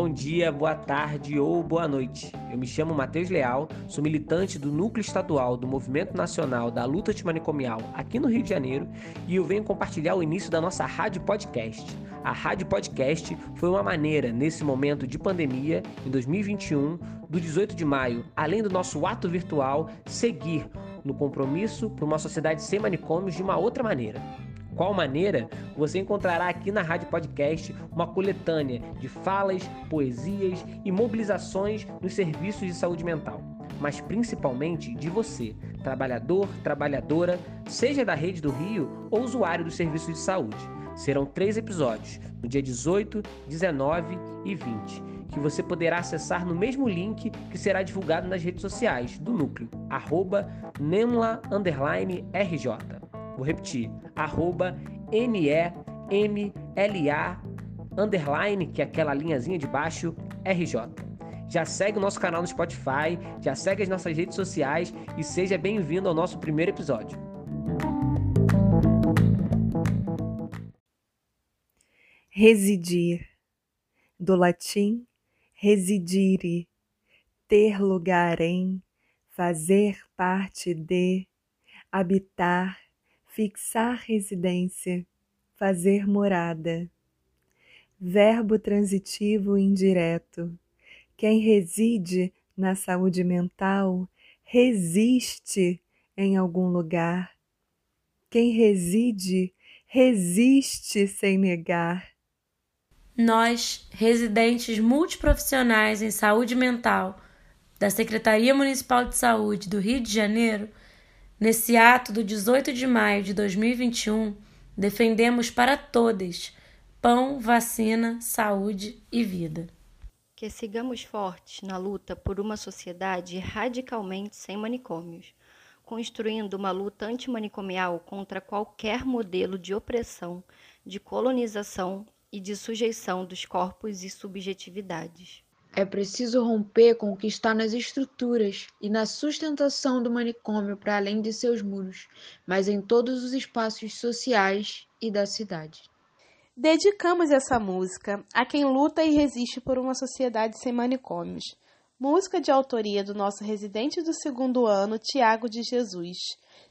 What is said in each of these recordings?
bom dia, boa tarde ou boa noite. Eu me chamo Matheus Leal, sou militante do Núcleo Estadual do Movimento Nacional da Luta Antimanicomial aqui no Rio de Janeiro e eu venho compartilhar o início da nossa rádio podcast. A rádio podcast foi uma maneira, nesse momento de pandemia, em 2021, do 18 de maio, além do nosso ato virtual, seguir no compromisso por uma sociedade sem manicômios de uma outra maneira qual maneira, você encontrará aqui na Rádio Podcast uma coletânea de falas, poesias e mobilizações nos serviços de saúde mental, mas principalmente de você, trabalhador, trabalhadora, seja da rede do Rio ou usuário dos serviços de saúde. Serão três episódios, no dia 18, 19 e 20, que você poderá acessar no mesmo link que será divulgado nas redes sociais do Núcleo, arroba RJ. Vou repetir, arroba N-E-M-L-A underline, que é aquela linhazinha de baixo, RJ. Já segue o nosso canal no Spotify, já segue as nossas redes sociais e seja bem-vindo ao nosso primeiro episódio. Residir, do latim residire, ter lugar em, fazer parte de, habitar, fixar residência, fazer morada. Verbo transitivo indireto. Quem reside na saúde mental resiste em algum lugar. Quem reside, resiste sem negar. Nós, residentes multiprofissionais em saúde mental da Secretaria Municipal de Saúde do Rio de Janeiro, Nesse ato do 18 de maio de 2021, defendemos para todas pão, vacina, saúde e vida. Que sigamos fortes na luta por uma sociedade radicalmente sem manicômios, construindo uma luta antimanicomial contra qualquer modelo de opressão, de colonização e de sujeição dos corpos e subjetividades. É preciso romper com o que está nas estruturas e na sustentação do manicômio para além de seus muros, mas em todos os espaços sociais e da cidade. Dedicamos essa música a quem luta e resiste por uma sociedade sem manicômios. Música de autoria do nosso residente do segundo ano, Tiago de Jesus.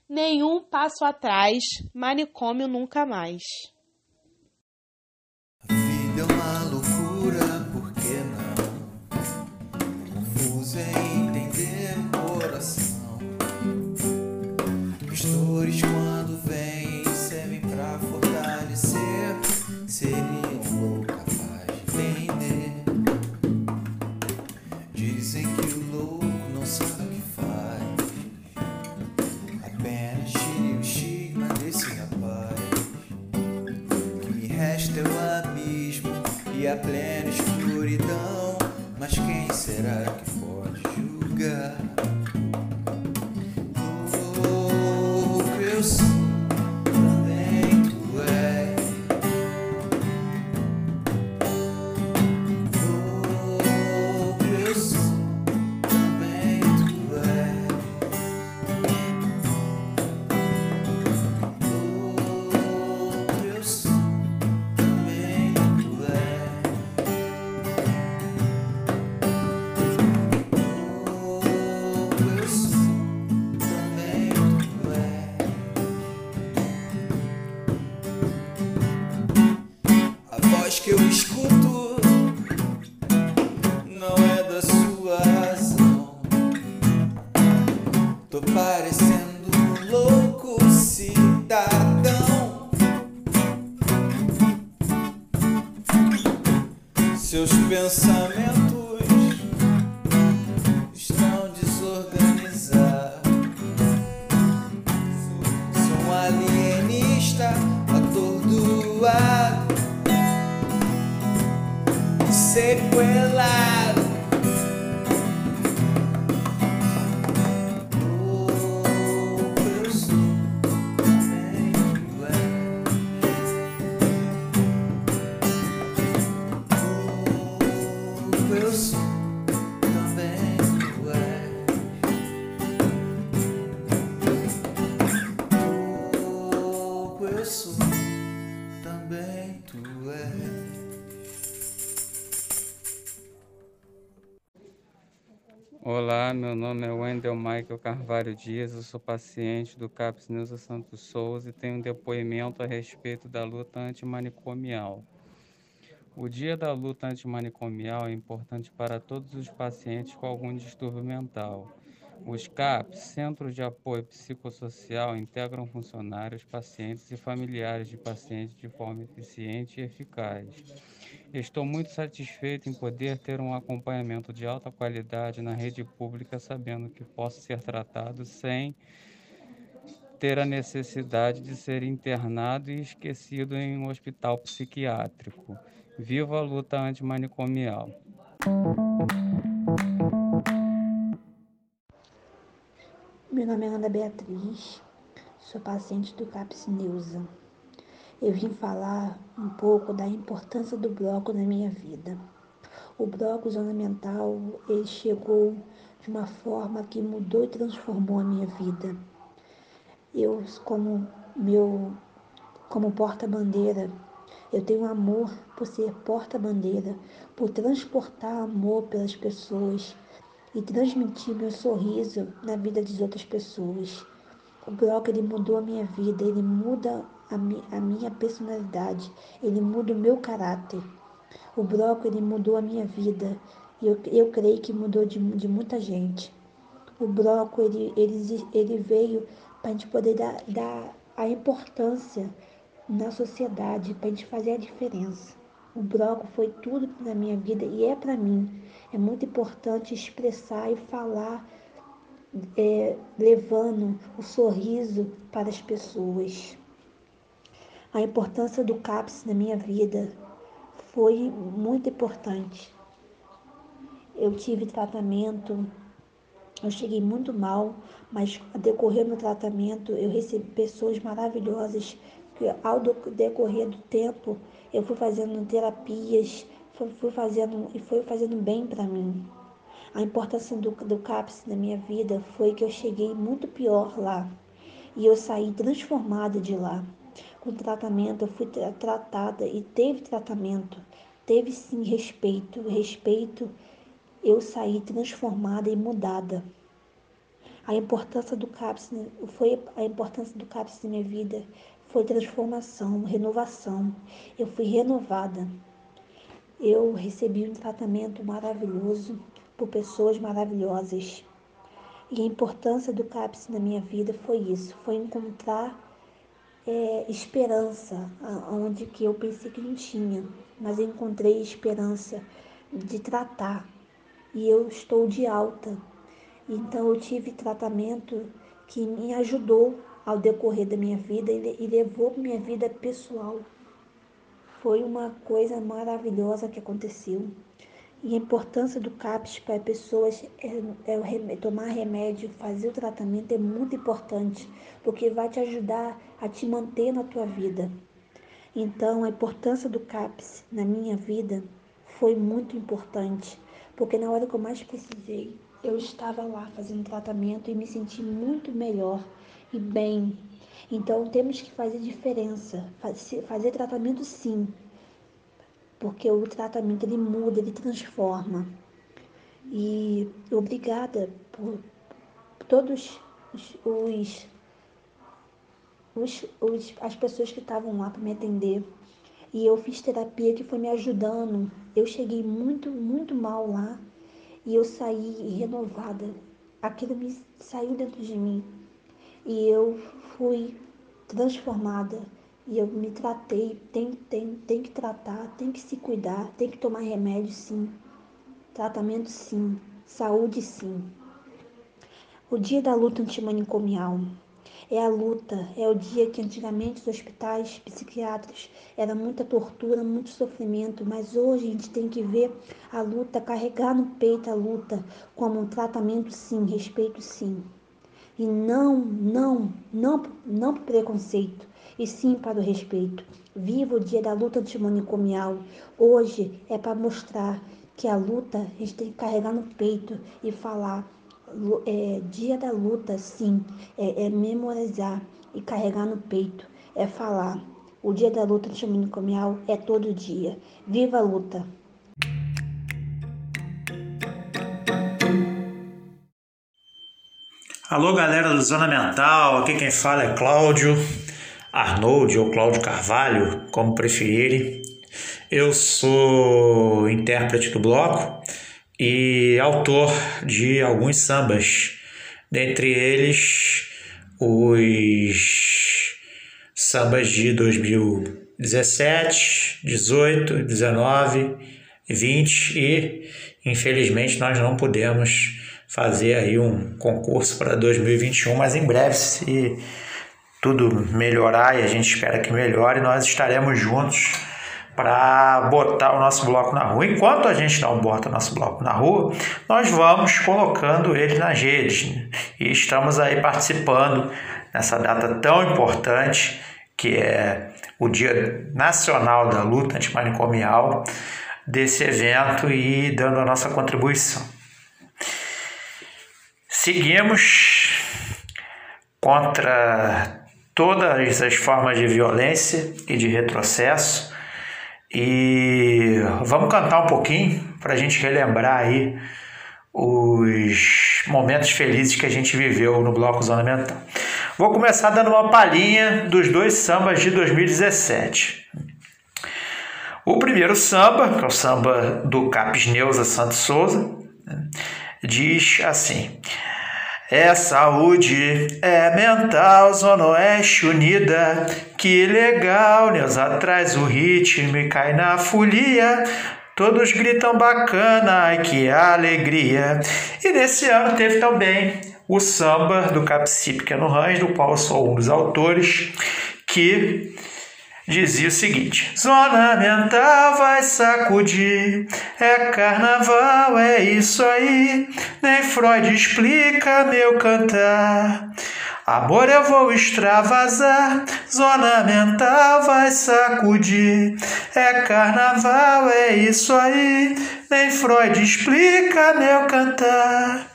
Nenhum passo atrás, manicômio nunca mais. A vida é uma girl. said, well, I. Olá, meu nome é Wendel Michael Carvalho Dias, eu sou paciente do CAPS Neuza Santos Souza e tenho um depoimento a respeito da luta antimanicomial. O dia da luta antimanicomial é importante para todos os pacientes com algum distúrbio mental. Os CAPs, Centros de Apoio Psicossocial, integram funcionários, pacientes e familiares de pacientes de forma eficiente e eficaz. Estou muito satisfeito em poder ter um acompanhamento de alta qualidade na rede pública, sabendo que posso ser tratado sem ter a necessidade de ser internado e esquecido em um hospital psiquiátrico. Viva a luta antimanicomial! Meu nome é Ana Beatriz, sou paciente do CAPS Neuza. Eu vim falar um pouco da importância do bloco na minha vida. O bloco zona mental, ele chegou de uma forma que mudou e transformou a minha vida. Eu, como meu, como porta-bandeira, eu tenho amor por ser porta-bandeira, por transportar amor pelas pessoas e transmitir meu sorriso na vida das outras pessoas. O bloco ele mudou a minha vida, ele muda a, mi, a minha personalidade, ele muda o meu caráter. O ele mudou a minha vida e eu, eu creio que mudou de, de muita gente. O bloco ele, ele, ele veio para a gente poder dar, dar a importância na sociedade, para a gente fazer a diferença. O bloco foi tudo na minha vida e é para mim. É muito importante expressar e falar, é, levando o sorriso para as pessoas. A importância do CAPS na minha vida foi muito importante. Eu tive tratamento, eu cheguei muito mal, mas decorrer do tratamento eu recebi pessoas maravilhosas que ao decorrer do tempo eu fui fazendo terapias, fui fazendo e foi fazendo bem para mim. A importância do, do CAPS na minha vida foi que eu cheguei muito pior lá e eu saí transformada de lá. Com tratamento, eu fui tratada e teve tratamento, teve sim respeito, respeito, eu saí transformada e mudada. A importância do CAPS foi a importância do CAPS na minha vida foi transformação, renovação. Eu fui renovada. Eu recebi um tratamento maravilhoso por pessoas maravilhosas. E a importância do CAPS na minha vida foi isso, foi encontrar é, esperança onde que eu pensei que não tinha, mas encontrei esperança de tratar e eu estou de alta. Então eu tive tratamento que me ajudou ao decorrer da minha vida e levou minha vida pessoal. Foi uma coisa maravilhosa que aconteceu. E a importância do CAPS para pessoas é, é tomar remédio, fazer o tratamento é muito importante, porque vai te ajudar a te manter na tua vida. Então, a importância do CAPS na minha vida foi muito importante, porque na hora que eu mais precisei, eu estava lá fazendo tratamento e me senti muito melhor e bem. Então temos que fazer diferença, fazer tratamento sim, porque o tratamento ele muda, ele transforma. E obrigada por todos os, os, os, as pessoas que estavam lá para me atender. E eu fiz terapia que foi me ajudando. Eu cheguei muito, muito mal lá e eu saí renovada. Aquilo me saiu dentro de mim e eu fui transformada e eu me tratei. Tem, tem, tem que tratar, tem que se cuidar, tem que tomar remédio sim, tratamento sim, saúde sim. O dia da luta antimanicomial é a luta, é o dia que antigamente os hospitais psiquiátricos era muita tortura, muito sofrimento, mas hoje a gente tem que ver a luta, carregar no peito a luta como um tratamento sim, respeito sim e não, não, não, não o preconceito, e sim para o respeito. Viva o dia da luta antimanicomial. Hoje é para mostrar que a luta a gente tem que carregar no peito e falar. É, dia da luta, sim, é, é memorizar e carregar no peito, é falar. O dia da luta antimanicomial é todo dia. Viva a luta! Alô, galera do Zona Mental, aqui quem fala é Cláudio Arnold ou Cláudio Carvalho, como preferirem. Eu sou intérprete do bloco e autor de alguns sambas, dentre eles os sambas de 2017, 18, 19, 20 e infelizmente nós não pudemos fazer aí um concurso para 2021, mas em breve, se tudo melhorar e a gente espera que melhore, nós estaremos juntos para botar o nosso bloco na rua. Enquanto a gente não bota o nosso bloco na rua, nós vamos colocando ele nas redes né? e estamos aí participando nessa data tão importante que é o Dia Nacional da Luta Antimanicomial desse evento e dando a nossa contribuição. Seguimos contra todas as formas de violência e de retrocesso e vamos cantar um pouquinho para a gente relembrar aí os momentos felizes que a gente viveu no Bloco Zona Mental. Vou começar dando uma palhinha dos dois sambas de 2017. O primeiro samba, que é o samba do Capes Neuza Santos Souza, né, diz assim: é saúde, é mental, Zona Oeste unida. Que legal, Neuza traz o ritmo e cai na folia. Todos gritam bacana, ai que alegria. E nesse ano teve também o samba do Capsi Pequeno Rãs, do qual eu sou um dos autores, que dizia o seguinte: Zona mental vai sacudir, é carnaval, é isso aí. Nem Freud explica meu cantar. Amor, eu vou extravasar, zona mental vai sacudir. É carnaval, é isso aí. Nem Freud explica meu cantar.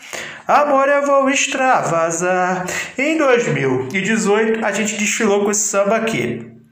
Amor, eu vou extravasar. Em 2018, a gente desfilou com esse samba aqui.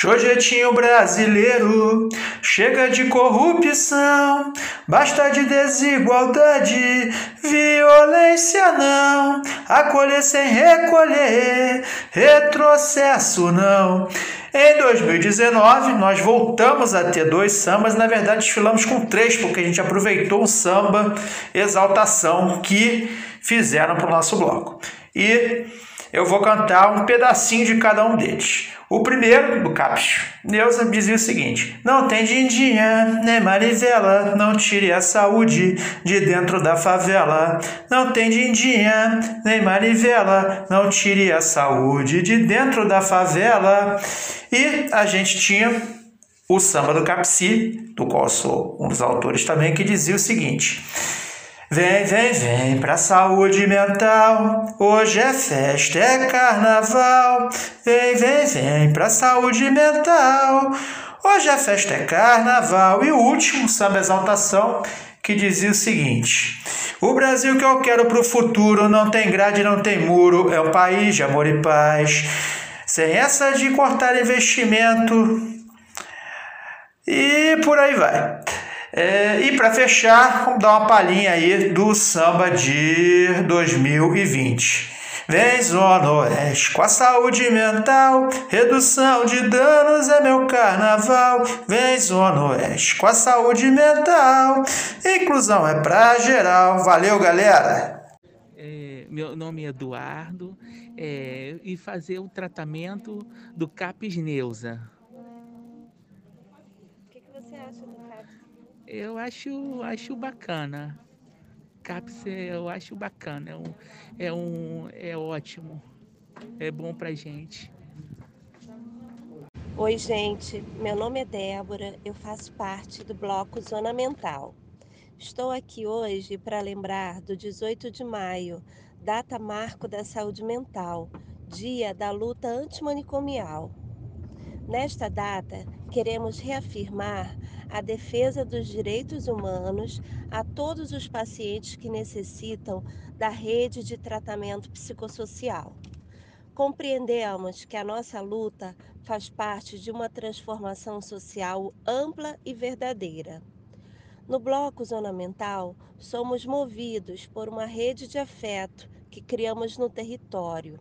Projetinho brasileiro, chega de corrupção, basta de desigualdade, violência não, acolher sem recolher, retrocesso não. Em 2019, nós voltamos a ter dois sambas, na verdade desfilamos com três, porque a gente aproveitou o samba Exaltação que fizeram para o nosso bloco. E eu vou cantar um pedacinho de cada um deles. O primeiro, do Capes, Neuza dizia o seguinte: Não tem dindinha, nem marivela, não tire a saúde de dentro da favela. Não tem dindinha, nem marivela, não tire a saúde de dentro da favela. E a gente tinha o samba do Capsi, do qual sou um dos autores também, que dizia o seguinte. Vem, vem, vem pra saúde mental. Hoje é festa, é carnaval. Vem, vem, vem pra saúde mental. Hoje a festa é carnaval. E o último, samba exaltação, que dizia o seguinte: O Brasil que eu quero pro futuro não tem grade, não tem muro. É um país de amor e paz. Sem essa de cortar investimento. E por aí vai. É, e para fechar, vamos dar uma palhinha aí do samba de 2020. Vem Zona Oeste com a saúde mental, redução de danos é meu carnaval. Vem Zona Oeste com a saúde mental, inclusão é pra geral. Valeu, galera! É, meu nome é Eduardo é, e fazer o tratamento do Capes Neuza. O que, que você acha do Capes? Eu acho, acho bacana. CAPS eu acho bacana, é, um, é, um, é ótimo, é bom pra gente. Oi, gente, meu nome é Débora, eu faço parte do bloco Zona Mental. Estou aqui hoje para lembrar do 18 de maio, data marco da saúde mental, dia da luta antimanicomial. Nesta data, queremos reafirmar a defesa dos direitos humanos a todos os pacientes que necessitam da rede de tratamento psicossocial. Compreendemos que a nossa luta faz parte de uma transformação social ampla e verdadeira. No Bloco Zona Mental, somos movidos por uma rede de afeto que criamos no território,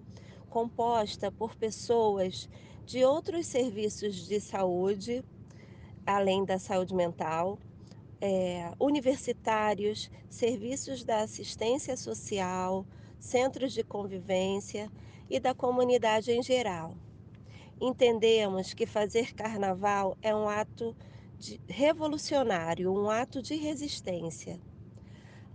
composta por pessoas de outros serviços de saúde, além da saúde mental, é, universitários, serviços da assistência social, centros de convivência e da comunidade em geral. Entendemos que fazer carnaval é um ato revolucionário, um ato de resistência.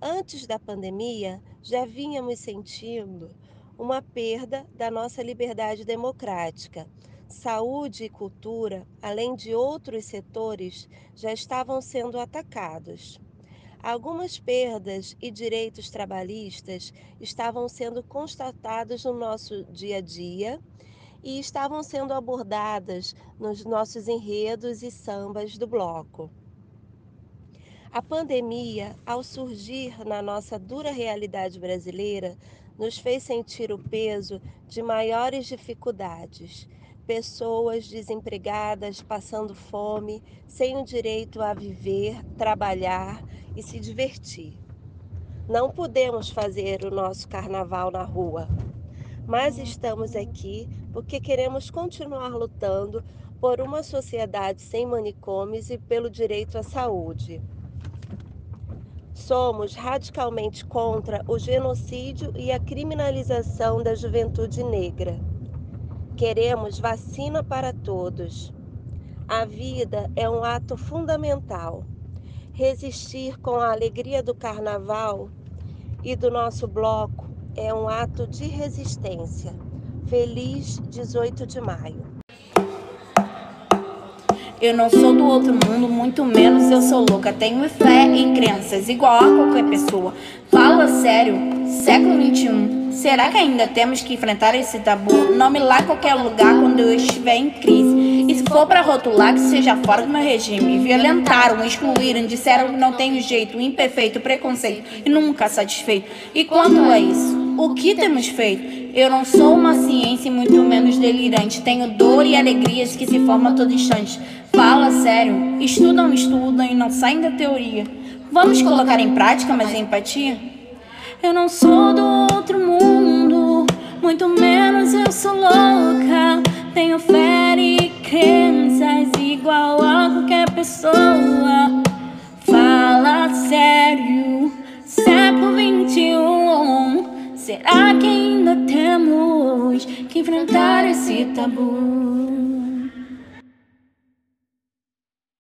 Antes da pandemia, já vínhamos sentindo uma perda da nossa liberdade democrática. Saúde e cultura, além de outros setores, já estavam sendo atacados. Algumas perdas e direitos trabalhistas estavam sendo constatados no nosso dia a dia e estavam sendo abordadas nos nossos enredos e sambas do bloco. A pandemia, ao surgir na nossa dura realidade brasileira, nos fez sentir o peso de maiores dificuldades. Pessoas desempregadas, passando fome, sem o direito a viver, trabalhar e se divertir. Não podemos fazer o nosso carnaval na rua, mas estamos aqui porque queremos continuar lutando por uma sociedade sem manicômios e pelo direito à saúde. Somos radicalmente contra o genocídio e a criminalização da juventude negra. Queremos vacina para todos. A vida é um ato fundamental. Resistir com a alegria do carnaval e do nosso bloco é um ato de resistência. Feliz 18 de maio. Eu não sou do outro mundo, muito menos eu sou louca. Tenho fé e crenças, igual a qualquer pessoa. Fala sério, século 21. Será que ainda temos que enfrentar esse tabu? Não me lá qualquer lugar quando eu estiver em crise. E se for para rotular, que seja fora do meu regime. Violentaram, excluíram, disseram que não tenho jeito, imperfeito, preconceito e nunca satisfeito. E quanto a isso, o que temos feito? Eu não sou uma ciência e muito menos delirante. Tenho dor e alegrias que se formam a todo instante. Fala sério, estudam, estudam e não saem da teoria. Vamos colocar em prática mais empatia? Eu não sou do outro mundo, muito menos eu sou louca. Tenho fé e crenças igual a qualquer pessoa. Fala sério, século 21. Será que ainda temos que enfrentar esse tabu?